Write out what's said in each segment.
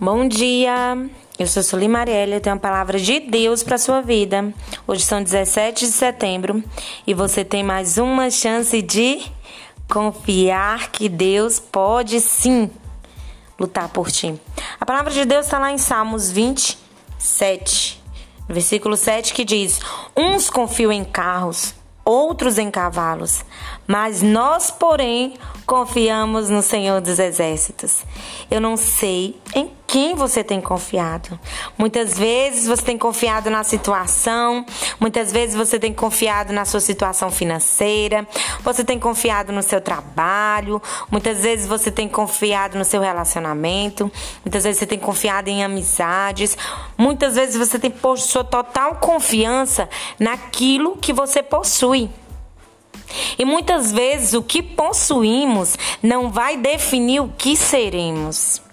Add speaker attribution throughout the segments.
Speaker 1: Bom dia, eu sou Sueli Marielle, tenho uma palavra de Deus para sua vida. Hoje são 17 de setembro e você tem mais uma chance de confiar que Deus pode sim lutar por ti. A palavra de Deus está lá em Salmos 27, versículo 7, que diz: Uns confiam em carros, outros em cavalos, mas nós, porém, confiamos no Senhor dos Exércitos. Eu não sei em quem você tem confiado. Muitas vezes você tem confiado na situação, muitas vezes você tem confiado na sua situação financeira, você tem confiado no seu trabalho, muitas vezes você tem confiado no seu relacionamento, muitas vezes você tem confiado em amizades, muitas vezes você tem posto sua total confiança naquilo que você possui. E muitas vezes o que possuímos não vai definir o que seremos.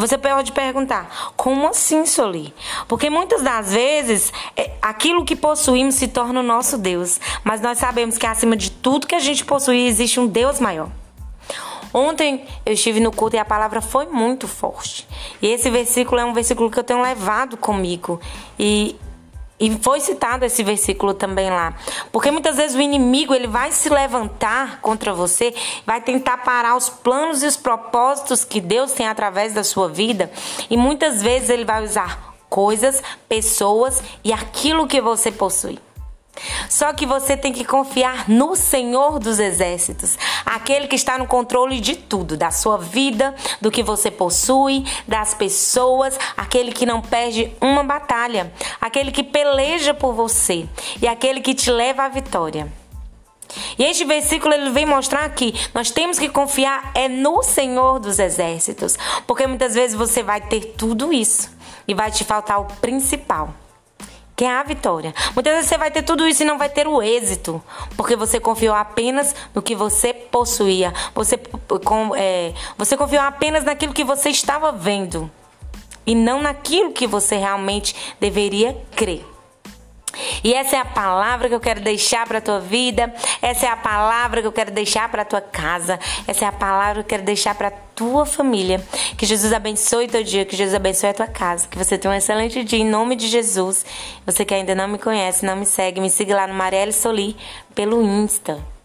Speaker 1: Você pode perguntar, como assim, Soli? Porque muitas das vezes é, aquilo que possuímos se torna o nosso Deus. Mas nós sabemos que acima de tudo que a gente possui existe um Deus maior. Ontem eu estive no culto e a palavra foi muito forte. E esse versículo é um versículo que eu tenho levado comigo. E e foi citado esse versículo também lá. Porque muitas vezes o inimigo ele vai se levantar contra você, vai tentar parar os planos e os propósitos que Deus tem através da sua vida. E muitas vezes ele vai usar coisas, pessoas e aquilo que você possui. Só que você tem que confiar no Senhor dos Exércitos, aquele que está no controle de tudo, da sua vida, do que você possui, das pessoas, aquele que não perde uma batalha, aquele que peleja por você e aquele que te leva à vitória. E este versículo ele vem mostrar que nós temos que confiar é no Senhor dos Exércitos, porque muitas vezes você vai ter tudo isso e vai te faltar o principal que é a vitória. Muitas vezes você vai ter tudo isso e não vai ter o êxito, porque você confiou apenas no que você possuía. Você, com, é, você confiou apenas naquilo que você estava vendo e não naquilo que você realmente deveria crer. E essa é a palavra que eu quero deixar para tua vida, essa é a palavra que eu quero deixar para tua casa, essa é a palavra que eu quero deixar para tua família. Que Jesus abençoe teu dia, que Jesus abençoe a tua casa, que você tenha um excelente dia em nome de Jesus. Você que ainda não me conhece, não me segue, me siga lá no Marielle Soli pelo Insta.